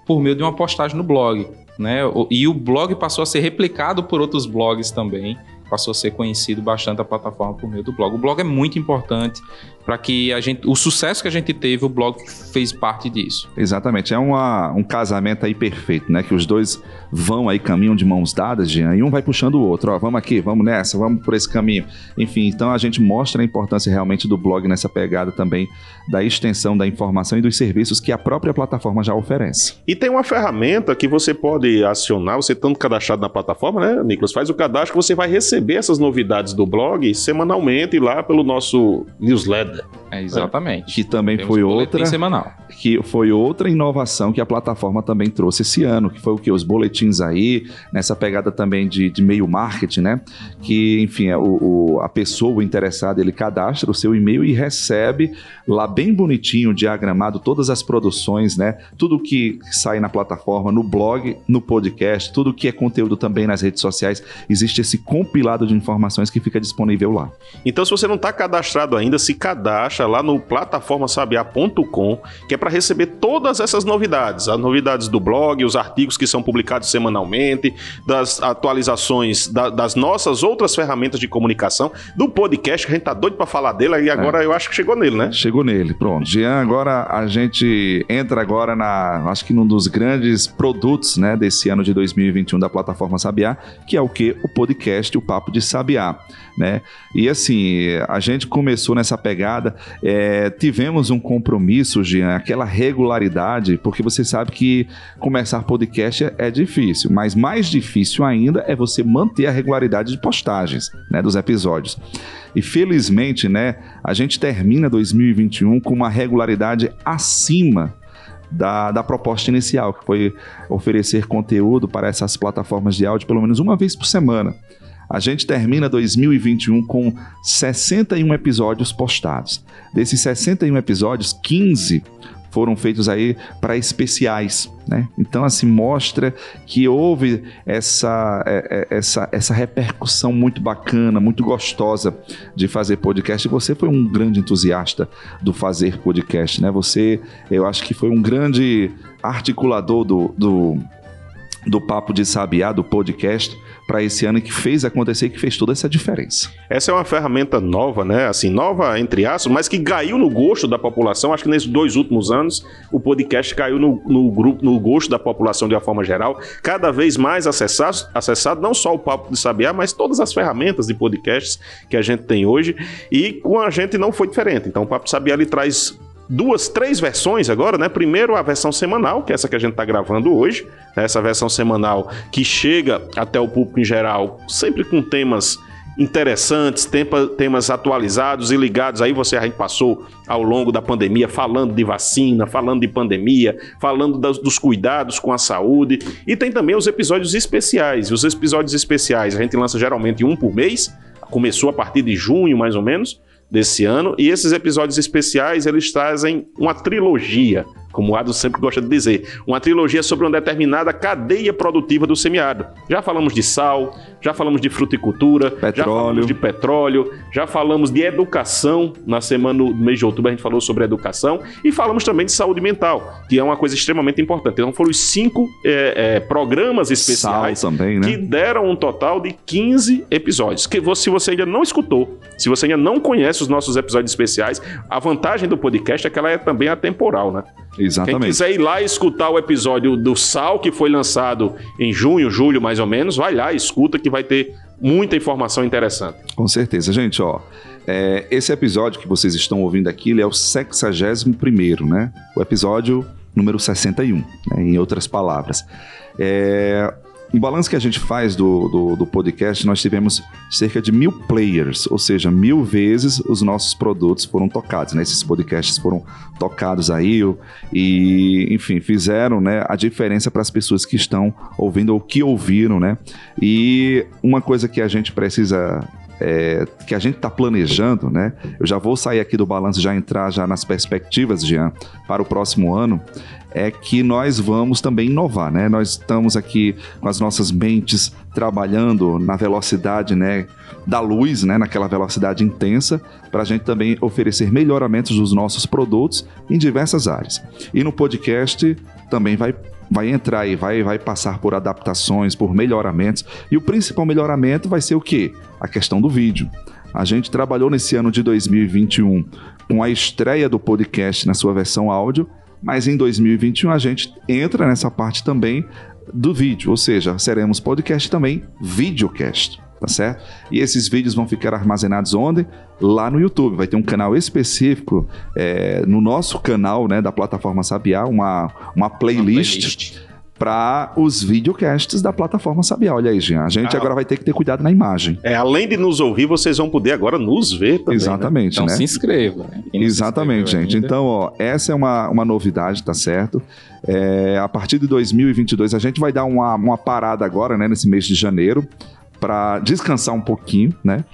por meio de uma postagem no blog. Né? E o blog passou a ser replicado por outros blogs também passou a ser conhecido bastante a plataforma por meio do blog. O blog é muito importante para que a gente, o sucesso que a gente teve, o blog fez parte disso. Exatamente, é uma, um casamento aí perfeito, né? Que os dois vão aí caminham de mãos dadas, Jean, e um vai puxando o outro, ó, vamos aqui, vamos nessa, vamos por esse caminho. Enfim, então a gente mostra a importância realmente do blog nessa pegada também da extensão da informação e dos serviços que a própria plataforma já oferece. E tem uma ferramenta que você pode acionar, você estando cadastrado na plataforma, né, Nicolas? Faz o cadastro que você vai receber essas novidades do blog semanalmente lá pelo nosso newsletter. É, exatamente. Que também Temos foi outra semanal. Que foi outra inovação que a plataforma também trouxe esse ano, que foi o que os boletins aí, nessa pegada também de, de meio marketing, né? Que, enfim, é o, o, a pessoa, o interessado, ele cadastra o seu e-mail e recebe lá bem bonitinho, diagramado, todas as produções, né? Tudo que sai na plataforma, no blog, no podcast, tudo que é conteúdo também nas redes sociais, existe esse compilado de informações que fica disponível lá. Então, se você não está cadastrado ainda, se cadastra lá no plataformasabiá.com, que é para receber todas essas novidades, as novidades do blog, os artigos que são publicados semanalmente, das atualizações da, das nossas outras ferramentas de comunicação, do podcast, que a gente tá doido para falar dele, e agora é. eu acho que chegou nele, né? Chegou nele, pronto. Jean, agora a gente entra agora na, acho que num dos grandes produtos, né, desse ano de 2021 da plataforma Sabiá, que é o que? O podcast, o Papo de Sabiá né? E assim, a gente começou nessa pegada, é, tivemos um compromisso, Jean, aquela regularidade, porque você sabe que começar podcast é, é difícil, mas mais difícil ainda é você manter a regularidade de postagens, né, dos episódios. E felizmente, né, a gente termina 2021 com uma regularidade acima da, da, proposta inicial, que foi oferecer conteúdo para essas plataformas de áudio pelo menos uma vez por semana. A gente termina 2021 com 61 episódios postados. Desses 61 episódios, 15 foram feitos aí para especiais, né? Então assim mostra que houve essa, é, é, essa, essa repercussão muito bacana, muito gostosa de fazer podcast. E você foi um grande entusiasta do fazer podcast, né? Você, eu acho que foi um grande articulador do, do, do papo de sabiá, do podcast para esse ano que fez acontecer que fez toda essa diferença. Essa é uma ferramenta nova, né? Assim, nova entre aspas, mas que caiu no gosto da população. Acho que nesses dois últimos anos o podcast caiu no, no grupo, no gosto da população de uma forma geral, cada vez mais acessado, acessado não só o Papo de Sabiá, mas todas as ferramentas de podcasts que a gente tem hoje. E com a gente não foi diferente. Então o Papo de Sabiá ele traz duas, três versões agora, né? Primeiro a versão semanal, que é essa que a gente está gravando hoje, né? essa versão semanal que chega até o público em geral, sempre com temas interessantes, temas atualizados e ligados. Aí você a gente passou ao longo da pandemia falando de vacina, falando de pandemia, falando das, dos cuidados com a saúde e tem também os episódios especiais. Os episódios especiais a gente lança geralmente um por mês. Começou a partir de junho, mais ou menos desse ano. E esses episódios especiais eles trazem uma trilogia como o Ado sempre gosta de dizer, uma trilogia sobre uma determinada cadeia produtiva do semiárido. Já falamos de sal, já falamos de fruticultura, petróleo. já falamos de petróleo, já falamos de educação. Na semana do mês de outubro a gente falou sobre educação e falamos também de saúde mental, que é uma coisa extremamente importante. Então foram os cinco é, é, programas especiais também, né? que deram um total de 15 episódios. Que se você ainda não escutou, se você ainda não conhece os nossos episódios especiais, a vantagem do podcast é que ela é também atemporal, né? Exatamente. Quem quiser ir lá escutar o episódio do Sal, que foi lançado em junho, julho mais ou menos, vai lá, escuta que vai ter muita informação interessante. Com certeza, gente, ó. É, esse episódio que vocês estão ouvindo aqui, ele é o 61 né? O episódio número 61, né? em outras palavras. É, o balanço que a gente faz do, do, do, podcast, nós tivemos cerca de mil players, ou seja, mil vezes os nossos produtos foram tocados, né? Esses podcasts foram tocados aí e, enfim, fizeram né, a diferença para as pessoas que estão ouvindo ou que ouviram, né? E uma coisa que a gente precisa é, que a gente está planejando, né? Eu já vou sair aqui do balanço já entrar já nas perspectivas, Jean, para o próximo ano, é que nós vamos também inovar, né? Nós estamos aqui com as nossas mentes trabalhando na velocidade, né, da luz, né, naquela velocidade intensa, para a gente também oferecer melhoramentos dos nossos produtos em diversas áreas. E no podcast também vai vai entrar e vai, vai passar por adaptações, por melhoramentos. E o principal melhoramento vai ser o quê? A questão do vídeo. A gente trabalhou nesse ano de 2021 com a estreia do podcast na sua versão áudio, mas em 2021 a gente entra nessa parte também do vídeo, ou seja, seremos podcast também videocast tá certo? E esses vídeos vão ficar armazenados onde? Lá no YouTube. Vai ter um canal específico é, no nosso canal, né, da plataforma Sabiá, uma, uma playlist. playlist para os videocasts da plataforma Sabiá. Olha aí, Jean. A gente ah, agora vai ter que ter cuidado na imagem. É, além de nos ouvir, vocês vão poder agora nos ver também. Né? Exatamente, né? Então né? se inscreva. Né? Exatamente, se gente. Ainda. Então, ó, essa é uma, uma novidade, tá certo? É, a partir de 2022, a gente vai dar uma, uma parada agora, né, nesse mês de janeiro para descansar um pouquinho, né?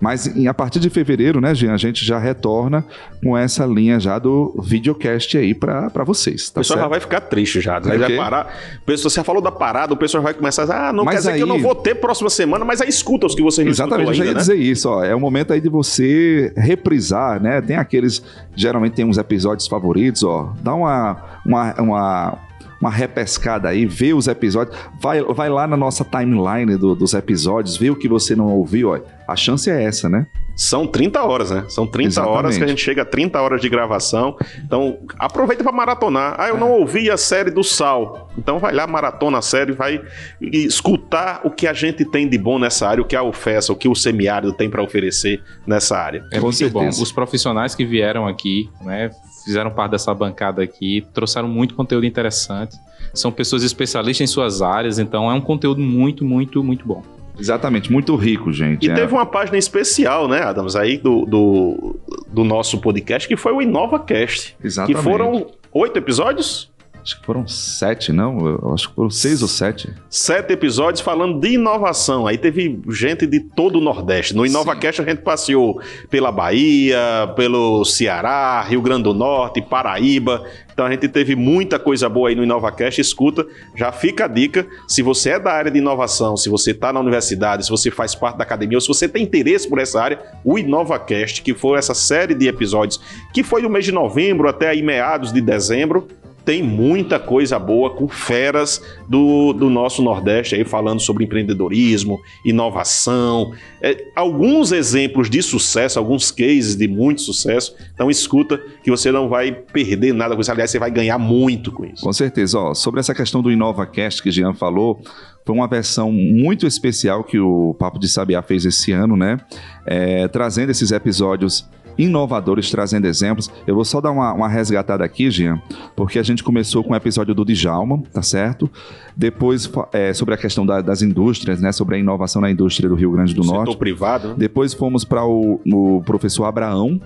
Mas a partir de fevereiro, né, Jean, a gente já retorna com essa linha já do videocast aí para vocês. Tá o pessoal certo? já vai ficar triste já. Né? Vai parar. O pessoal, você falou da parada, o pessoal vai começar a dizer, ah, não mas quer dizer aí... que eu não vou ter próxima semana, mas aí escuta os que você não Exatamente, eu já ia né? dizer isso. Ó, é o momento aí de você reprisar, né? Tem aqueles, geralmente tem uns episódios favoritos, ó. Dá uma, uma, uma uma repescada aí, vê os episódios, vai, vai lá na nossa timeline do, dos episódios, vê o que você não ouviu, ó. A chance é essa, né? São 30 horas, né? São 30 Exatamente. horas que a gente chega a 30 horas de gravação. Então, aproveita para maratonar. Ah, eu é. não ouvi a série do Sal. Então, vai lá, maratona a série, vai escutar o que a gente tem de bom nessa área, o que a UFES, o que o semiárido tem para oferecer nessa área. É muito bom. Os profissionais que vieram aqui, né, fizeram parte dessa bancada aqui, trouxeram muito conteúdo interessante. São pessoas especialistas em suas áreas, então é um conteúdo muito, muito, muito bom. Exatamente, muito rico, gente. E é. teve uma página especial, né, Adams, aí do, do, do nosso podcast, que foi o InovaCast. Exatamente. Que foram oito episódios? Acho que foram sete, não? Eu acho que foram seis ou sete. Sete episódios falando de inovação. Aí teve gente de todo o Nordeste. No InovaCast a gente passeou pela Bahia, pelo Ceará, Rio Grande do Norte, Paraíba. Então a gente teve muita coisa boa aí no InovaCast. Escuta, já fica a dica. Se você é da área de inovação, se você está na universidade, se você faz parte da academia, ou se você tem interesse por essa área, o InovaCast, que foi essa série de episódios que foi do mês de novembro até aí meados de dezembro, tem muita coisa boa com feras do, do nosso Nordeste aí falando sobre empreendedorismo, inovação, é, alguns exemplos de sucesso, alguns cases de muito sucesso. Então escuta que você não vai perder nada com isso. Aliás, você vai ganhar muito com isso. Com certeza. Ó, sobre essa questão do InovaCast que Jean falou, foi uma versão muito especial que o Papo de Sabiá fez esse ano, né? É, trazendo esses episódios inovadores, trazendo exemplos. Eu vou só dar uma, uma resgatada aqui, Jean, porque a gente começou com o episódio do Djalma, tá certo? Depois, é, sobre a questão da, das indústrias, né? Sobre a inovação na indústria do Rio Grande do Norte. Setor privado. Né? Depois fomos para o, o professor Abraão,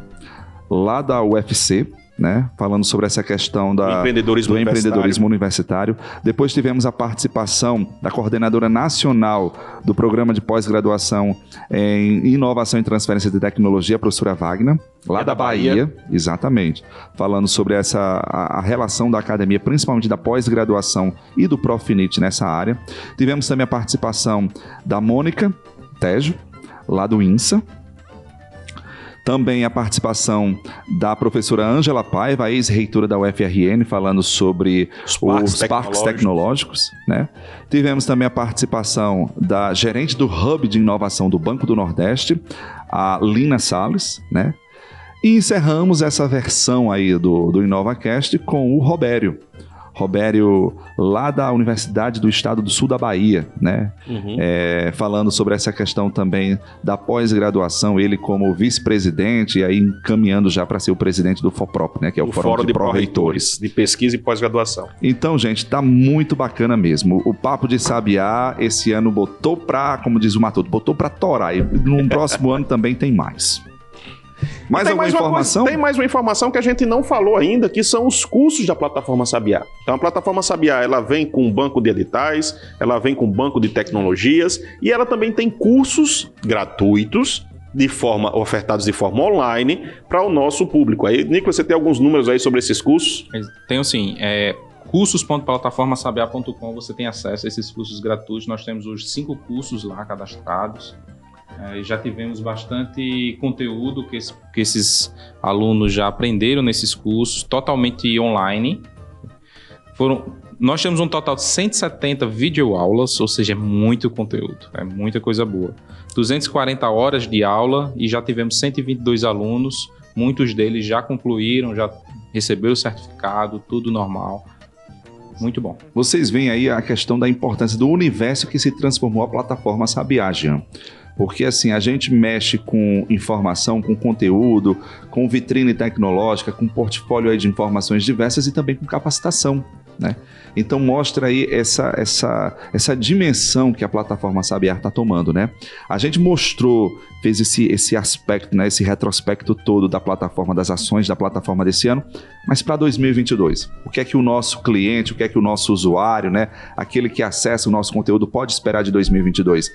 lá da UFC, né, falando sobre essa questão da, empreendedorismo do empreendedorismo universitário. Depois tivemos a participação da coordenadora nacional do programa de pós-graduação em inovação e transferência de tecnologia, a professora Wagner, lá é da, da Bahia. Bahia. exatamente, falando sobre essa a, a, relação da academia, principalmente da pós-graduação e do Profinit nessa área. Tivemos também a participação da Mônica Tejo, lá do INSA, também a participação da professora Ângela Paiva, ex-reitora da UFRN, falando sobre os parques, os tecnológicos. parques tecnológicos. Né? Tivemos também a participação da gerente do Hub de Inovação do Banco do Nordeste, a Lina Salles, né? E encerramos essa versão aí do, do InovaCast com o Robério. Robério, lá da Universidade do Estado do Sul da Bahia, né? Uhum. É, falando sobre essa questão também da pós-graduação, ele como vice-presidente e aí encaminhando já para ser o presidente do FOPROP, né? Que é o, o Fórum, Fórum de, de Pró-Reitores. De Pesquisa e Pós-Graduação. Então, gente, tá muito bacana mesmo. O Papo de Sabiá esse ano botou para, como diz o Matuto, botou para torar. E no (laughs) próximo ano também tem mais. Mais alguma mais informação? Coisa, tem mais uma informação que a gente não falou ainda, que são os cursos da plataforma Sabiá. Então a plataforma Sabiá, ela vem com um banco de editais, ela vem com um banco de tecnologias e ela também tem cursos gratuitos de forma ofertados de forma online para o nosso público. Aí, Nicolas, você tem alguns números aí sobre esses cursos? Tenho sim. É, cursos.plataformasabiá.com você tem acesso a esses cursos gratuitos. Nós temos os cinco cursos lá cadastrados. É, já tivemos bastante conteúdo que, esse, que esses alunos já aprenderam nesses cursos, totalmente online. Foram, nós temos um total de 170 videoaulas, ou seja, é muito conteúdo, é muita coisa boa. 240 horas de aula e já tivemos 122 alunos, muitos deles já concluíram, já receberam o certificado, tudo normal. Muito bom. Vocês veem aí a questão da importância do universo que se transformou a plataforma Sabiá, Jean. Porque assim, a gente mexe com informação, com conteúdo, com vitrine tecnológica, com portfólio de informações diversas e também com capacitação. Né? Então mostra aí essa, essa, essa dimensão que a plataforma Sabiar está tomando. Né? A gente mostrou, fez esse, esse aspecto, né, esse retrospecto todo da plataforma, das ações da plataforma desse ano, mas para 2022, o que é que o nosso cliente, o que é que o nosso usuário, né, aquele que acessa o nosso conteúdo pode esperar de 2022?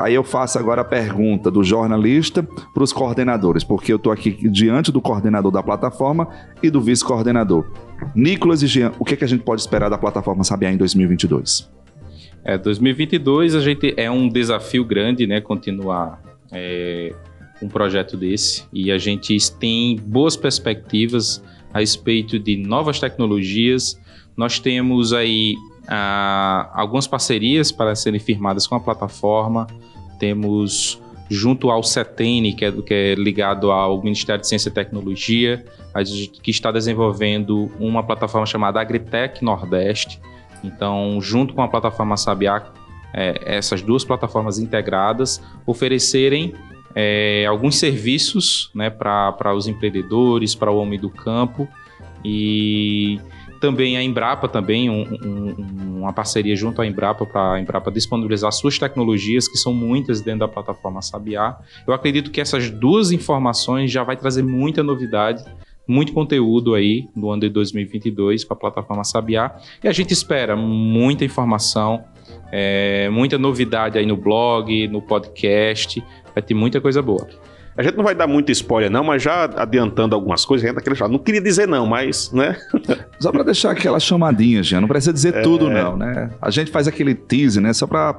Aí eu faço agora a pergunta do jornalista para os coordenadores, porque eu estou aqui diante do coordenador da plataforma e do vice-coordenador. Nicolas e Jean, o que, é que a gente pode esperar da plataforma Sabiá em 2022? É, 2022 a gente é um desafio grande, né? Continuar é, um projeto desse e a gente tem boas perspectivas a respeito de novas tecnologias. Nós temos aí ah, algumas parcerias para serem firmadas com a plataforma temos junto ao CETEN, que é, que é ligado ao Ministério de Ciência e Tecnologia, que está desenvolvendo uma plataforma chamada Agritech Nordeste. Então, junto com a plataforma Sabiá, é, essas duas plataformas integradas oferecerem é, alguns serviços né, para os empreendedores, para o homem do campo e também a Embrapa, também um, um, uma parceria junto à Embrapa para a Embrapa disponibilizar suas tecnologias, que são muitas dentro da plataforma Sabiá. Eu acredito que essas duas informações já vai trazer muita novidade, muito conteúdo aí no ano de 2022 para a plataforma Sabiá. E a gente espera muita informação, é, muita novidade aí no blog, no podcast. Vai ter muita coisa boa. A gente não vai dar muito spoiler, não, mas já adiantando algumas coisas, a gente tá não queria dizer não, mas, né? Só para deixar aquela chamadinha, Jean, não precisa dizer é... tudo, não, né? A gente faz aquele tease, né? Só para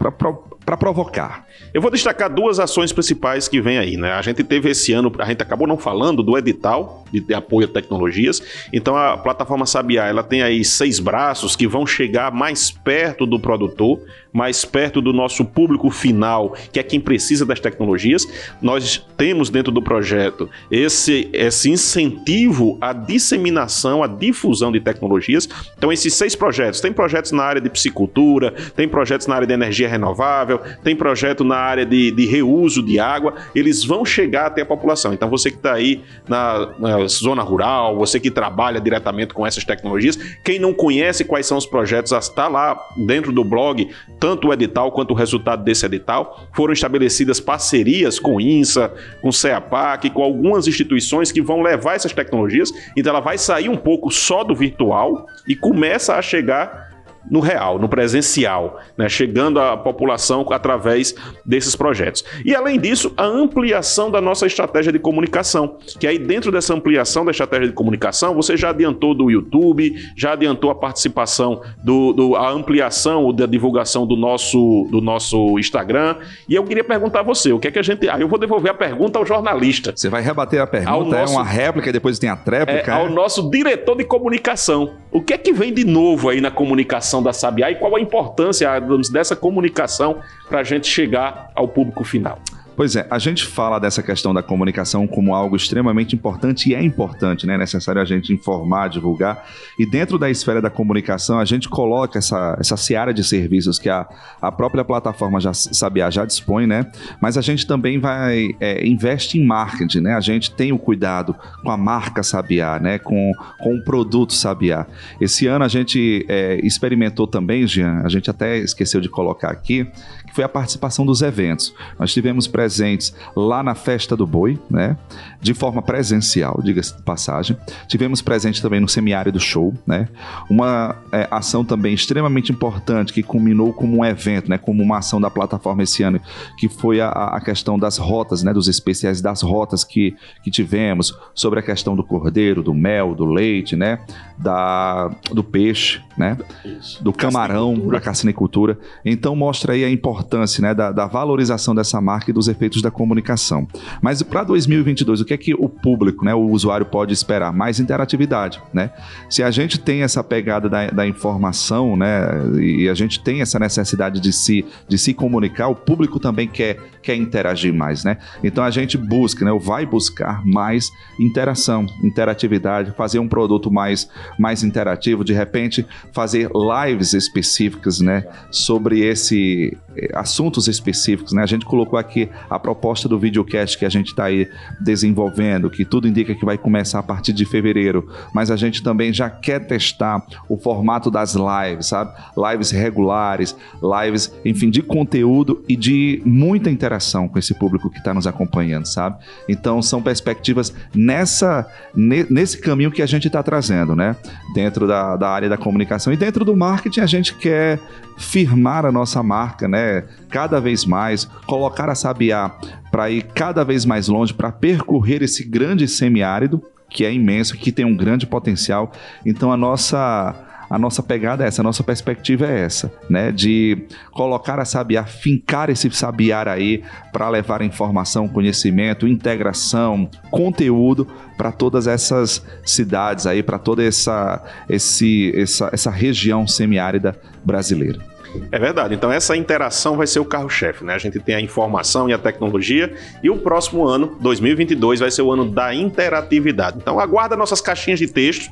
para provocar. Eu vou destacar duas ações principais que vem aí, né? A gente teve esse ano, a gente acabou não falando do edital de, apoio a tecnologias. Então a plataforma Sabiá, ela tem aí seis braços que vão chegar mais perto do produtor, mais perto do nosso público final, que é quem precisa das tecnologias. Nós temos dentro do projeto esse, esse incentivo à disseminação, à difusão de tecnologias. Então esses seis projetos, tem projetos na área de psicultura, tem projetos na área de energia renovável, tem projeto na área de, de reuso de água, eles vão chegar até a população. Então, você que está aí na, na, zona rural, você que trabalha diretamente com essas tecnologias, quem não conhece quais são os projetos, está lá dentro do blog, tanto o edital quanto o resultado desse edital. Foram estabelecidas parcerias com INSA, com CEAPAC, com algumas instituições que vão levar essas tecnologias. Então, ela vai sair um pouco só do virtual e começa a chegar no real, no presencial, né, chegando à população através desses projetos. E além disso, a ampliação da nossa estratégia de comunicação, que aí dentro dessa ampliação da estratégia de comunicação, você já adiantou do YouTube, já adiantou a participação do, do a ampliação da divulgação do nosso do nosso Instagram. E eu queria perguntar a você, o que é que a gente, aí eu vou devolver a pergunta ao jornalista. Você vai rebater a pergunta, nosso, é uma réplica e depois tem a tréplica. É, ao nosso diretor de comunicação. O que é que vem de novo aí na comunicação da Sabiá e qual a importância dessa comunicação para a gente chegar ao público final. Pois é, a gente fala dessa questão da comunicação como algo extremamente importante e é importante, né? É necessário a gente informar, divulgar. E dentro da esfera da comunicação, a gente coloca essa, essa seara de serviços que a, a própria plataforma já Sabiá já dispõe, né? Mas a gente também vai é, investe em marketing, né? A gente tem o cuidado com a marca Sabiá, né? Com, com o produto Sabiá. Esse ano a gente é, experimentou também, Jean, a gente até esqueceu de colocar aqui, que foi a participação dos eventos. Nós tivemos presentes lá na Festa do Boi, né? De forma presencial, diga-se de passagem. Tivemos presente também no Semiárido Show, né? Uma é, ação também extremamente importante que culminou como um evento, né? Como uma ação da plataforma esse ano, que foi a, a questão das rotas, né? Dos especiais das rotas que, que tivemos, sobre a questão do cordeiro, do mel, do leite, né? Da, do peixe, né? Isso. do camarão, da carcinicultura. Então mostra aí a importância né, da, da valorização dessa marca e dos efeitos da comunicação. Mas para 2022, o que é que o público, né, o usuário pode esperar? Mais interatividade. Né? Se a gente tem essa pegada da, da informação né, e a gente tem essa necessidade de se, de se comunicar, o público também quer, quer interagir mais. Né? Então a gente busca, né, ou vai buscar mais interação, interatividade, fazer um produto mais, mais interativo, de repente fazer lives específicas, né, sobre esse assuntos específicos, né? A gente colocou aqui a proposta do videocast que a gente está aí desenvolvendo, que tudo indica que vai começar a partir de fevereiro, mas a gente também já quer testar o formato das lives, sabe? Lives regulares, lives, enfim, de conteúdo e de muita interação com esse público que está nos acompanhando, sabe? Então são perspectivas nessa ne- nesse caminho que a gente está trazendo, né? Dentro da, da área da comunicação e dentro do marketing a gente quer firmar a nossa marca, né? Cada vez mais, colocar a Sabiá para ir cada vez mais longe, para percorrer esse grande semiárido, que é imenso, que tem um grande potencial. Então a nossa a nossa pegada é essa, a nossa perspectiva é essa, né? De colocar a Sabiá, fincar esse Sabiá aí para levar informação, conhecimento, integração, conteúdo para todas essas cidades aí, para toda essa, esse, essa, essa região semiárida brasileira. É verdade. Então essa interação vai ser o carro-chefe, né? A gente tem a informação e a tecnologia e o próximo ano, 2022, vai ser o ano da interatividade. Então aguarda nossas caixinhas de texto.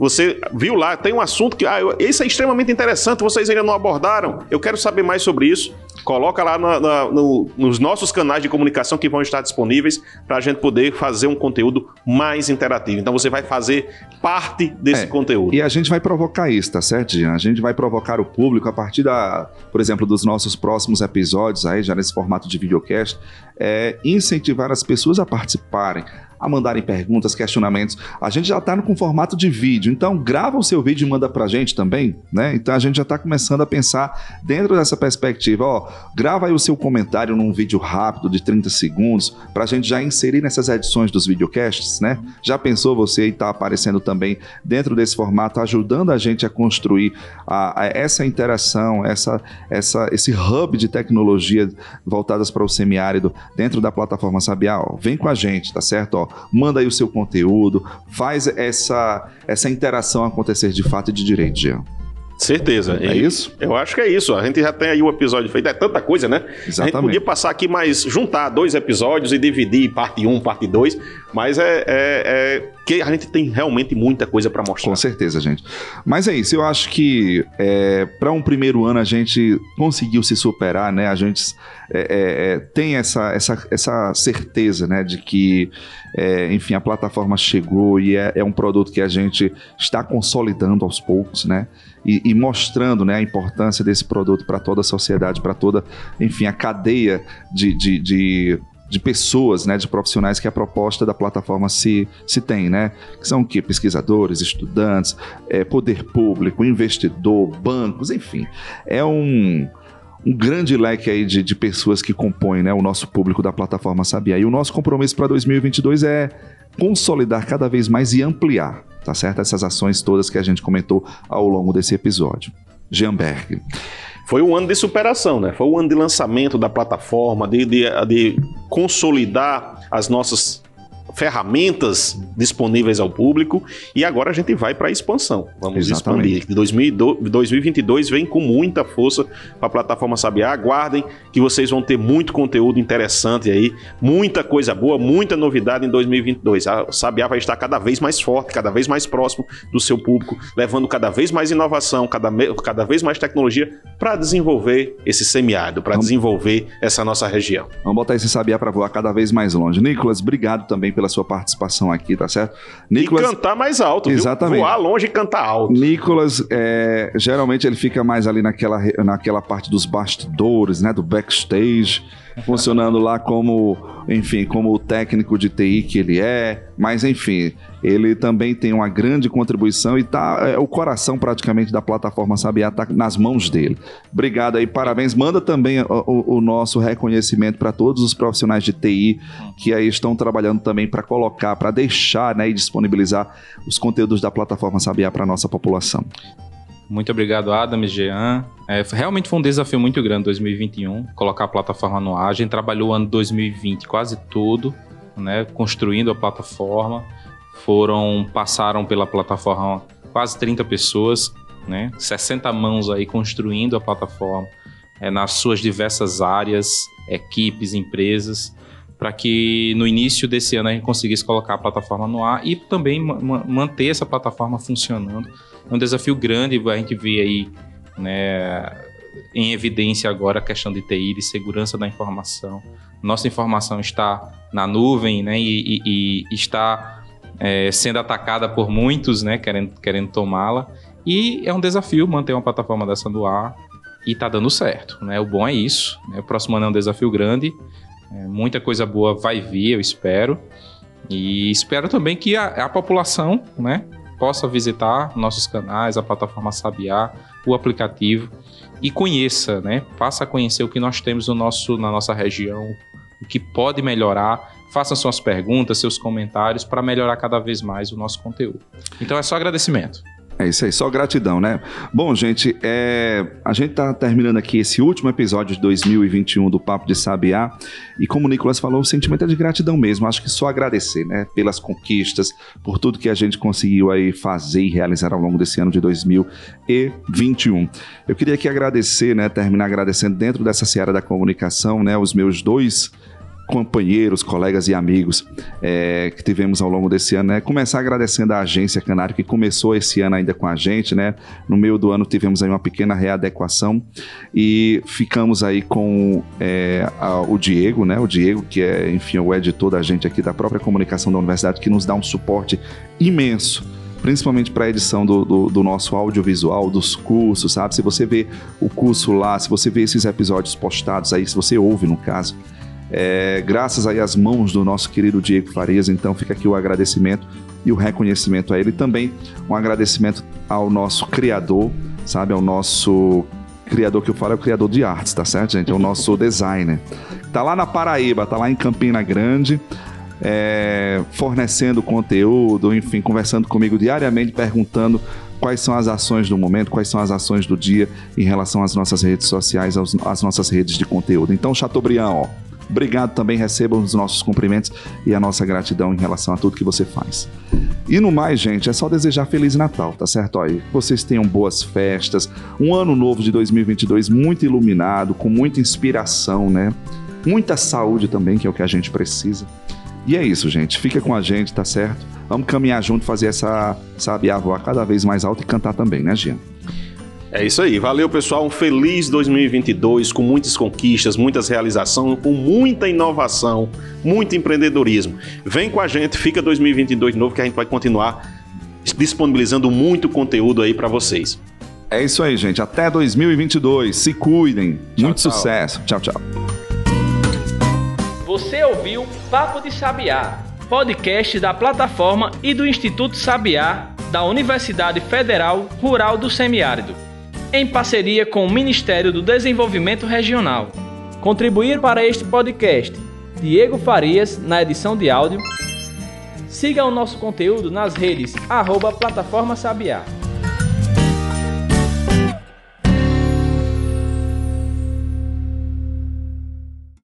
Você viu lá, tem um assunto que ah, eu- esse é extremamente interessante, vocês ainda não abordaram. Eu quero saber mais sobre isso. Coloca lá na- na- no- nos nossos canais de comunicação que vão estar disponíveis para a gente poder fazer um conteúdo mais interativo. Então você vai fazer parte desse É, conteúdo. E a gente vai provocar isso, tá certo, Jean? A gente vai provocar o público a partir da, por exemplo, dos nossos próximos episódios aí, já nesse formato de videocast, é incentivar as pessoas a participarem, a mandarem perguntas, questionamentos. A gente já está com formato de vídeo, então grava o seu vídeo e manda pra gente também, né? Então a gente já está começando a pensar dentro dessa perspectiva, ó, grava aí o seu comentário num vídeo rápido de 30 segundos pra gente já inserir nessas edições dos videocasts, né? Já pensou você e tá aparecendo também dentro desse formato, ajudando a gente a construir a- a essa interação, essa, essa, esse hub de tecnologia voltadas para o semiárido dentro da plataforma Sabiá. Ó, vem com a gente, tá certo? Ó, manda aí o seu conteúdo, faz essa, essa interação acontecer de fato e de direito, Jean. Certeza. É E isso? Eu acho que é isso. A gente já tem aí o episódio feito. É tanta coisa, né? A gente Exatamente. podia passar aqui, mas juntar dois episódios e dividir parte 1, parte 2. Mas é, é- é que a gente tem realmente muita coisa para mostrar. Com certeza, gente. Mas é isso, eu acho que para um primeiro ano a gente conseguiu se superar, né? A gente é, é, é, tem essa, essa, essa certeza, né? De que, é, enfim, a plataforma chegou e é, é um produto que a gente está consolidando aos poucos, né? E, e mostrando né, a importância desse produto para toda a sociedade, para toda, enfim, a cadeia de, de, de, de pessoas, né, de profissionais que a proposta da plataforma se, se tem, né? Que são o quê? Pesquisadores, estudantes, é, poder público, investidor, bancos, enfim. É um, um grande leque aí de, de pessoas que compõem né, o nosso público da plataforma Sabia. E o nosso compromisso para 2022 é consolidar cada vez mais e ampliar, tá certo? Essas ações todas que a gente comentou ao longo desse episódio. Jean Berg. Foi um ano de superação, né? Foi um ano de lançamento da plataforma, de, de, de consolidar as nossas ferramentas disponíveis ao público e agora a gente vai para a expansão. Vamos Exatamente. expandir. 2002 2022 vem com muita força para a plataforma Sabiá. Aguardem que vocês vão ter muito conteúdo interessante aí, muita coisa boa, muita novidade em 2022. A Sabiá vai estar cada vez mais forte, cada vez mais próximo do seu público, levando cada vez mais inovação, cada, cada vez mais tecnologia para desenvolver esse semiárido, para desenvolver essa nossa região. Vamos botar esse sabiá para voar cada vez mais longe. Nicolas, obrigado também pela sua participação aqui, tá certo? E cantar mais alto, Exatamente. viu? Voar longe e cantar alto. Nicolas, é, geralmente ele fica mais ali naquela, naquela parte dos bastidores, né, do backstage. (laughs) funcionando lá como, enfim, como o técnico de TI que ele é, mas enfim, ele também tem uma grande contribuição e tá é, o coração praticamente da plataforma Sabiá tá nas mãos dele. Obrigado aí, parabéns. Manda também o, o, nosso reconhecimento para todos os profissionais de TI que aí estão trabalhando também para colocar, para deixar, né, e disponibilizar os conteúdos da plataforma Sabiá para nossa população. Muito obrigado, Adam e Jean. É, realmente foi um desafio muito grande 2021, colocar a plataforma no ar. A gente trabalhou o ano 2020 quase todo, né, construindo a plataforma. Foram, passaram pela plataforma quase 30 pessoas, né, 60 mãos aí construindo a plataforma é, nas suas diversas áreas, equipes, empresas, para que no início desse ano a gente conseguisse colocar a plataforma no ar e também ma manter essa plataforma funcionando um desafio grande, a gente vê aí né, em evidência agora a questão de TI, de segurança da informação. Nossa informação está na nuvem né, e, e, e está é, sendo atacada por muitos né, querendo, querendo tomá-la. E é um desafio manter uma plataforma dessa no ar e está dando certo. Né? O bom é isso. Né? O próximo ano é um desafio grande. É, muita coisa boa vai vir, eu espero. E espero também que a, a população né, possa visitar nossos canais, a plataforma Sabiá, o aplicativo e conheça, né? Faça conhecer o que nós temos no nosso, na nossa região, o que pode melhorar. Faça suas perguntas, seus comentários para melhorar cada vez mais o nosso conteúdo. Então é só agradecimento. É isso aí, só gratidão, né? Bom, gente, é... a gente tá terminando aqui esse último episódio de 2021 do Papo de Sabiá. E como o Nicolas falou, o sentimento é de gratidão mesmo. Acho que só agradecer, né? Pelas conquistas, por tudo que a gente conseguiu aí fazer e realizar ao longo desse ano de 2021. Eu queria aqui agradecer, né? Terminar agradecendo dentro dessa seara da comunicação, né? Os meus dois companheiros, colegas e amigos é, que tivemos ao longo desse ano, né? Começar agradecendo a agência Canário que começou esse ano ainda com a gente, né? No meio do ano tivemos aí uma pequena readequação e ficamos aí com é, a, o Diego, né? O Diego, que é, enfim, o editor da gente aqui da própria comunicação da universidade, que nos dá um suporte imenso principalmente para a edição do, do, do, nosso audiovisual, dos cursos, sabe? Se você vê o curso lá, se você vê esses episódios postados aí, se você ouve no caso, é, graças aí às mãos do nosso querido Diego Farias, então fica aqui o agradecimento e o reconhecimento a ele. Também um agradecimento ao nosso criador, sabe? Ao nosso criador que eu falo é o criador de artes, tá certo, gente? É o nosso (laughs) designer. Tá lá na Paraíba, tá lá em Campina Grande. É, fornecendo conteúdo, enfim, conversando comigo diariamente, perguntando quais são as ações do momento, quais são as ações do dia em relação às nossas redes sociais, às nossas redes de conteúdo. Então, Chateaubriand, ó, Obrigado também, recebam os nossos cumprimentos e a nossa gratidão em relação a tudo que você faz. E no mais, gente, é só desejar Feliz Natal, tá certo? Aí, vocês tenham boas festas, um ano novo de 2022 muito iluminado, com muita inspiração, né? Muita saúde também, que é o que a gente precisa. E é isso, gente. Fica com a gente, tá certo? Vamos caminhar junto, fazer essa sabiá voar cada vez mais alto e cantar também, né, Gian? É isso aí. Valeu, pessoal. Um feliz 2022 com muitas conquistas, muitas realizações, com muita inovação, muito empreendedorismo. Vem com a gente, fica 2022 de novo que a gente vai continuar disponibilizando muito conteúdo aí para vocês. É isso aí, gente. Até 2022. Se cuidem. Tchau, muito tchau. sucesso. Tchau, tchau. Você ouviu Papo de Sabiá, podcast da plataforma e do Instituto Sabiá da Universidade Federal Rural do Semiárido em parceria com o Ministério do Desenvolvimento Regional. Contribuir para este podcast, Diego Farias, na edição de áudio. Siga o nosso conteúdo nas redes arroba Plataforma Sabiá.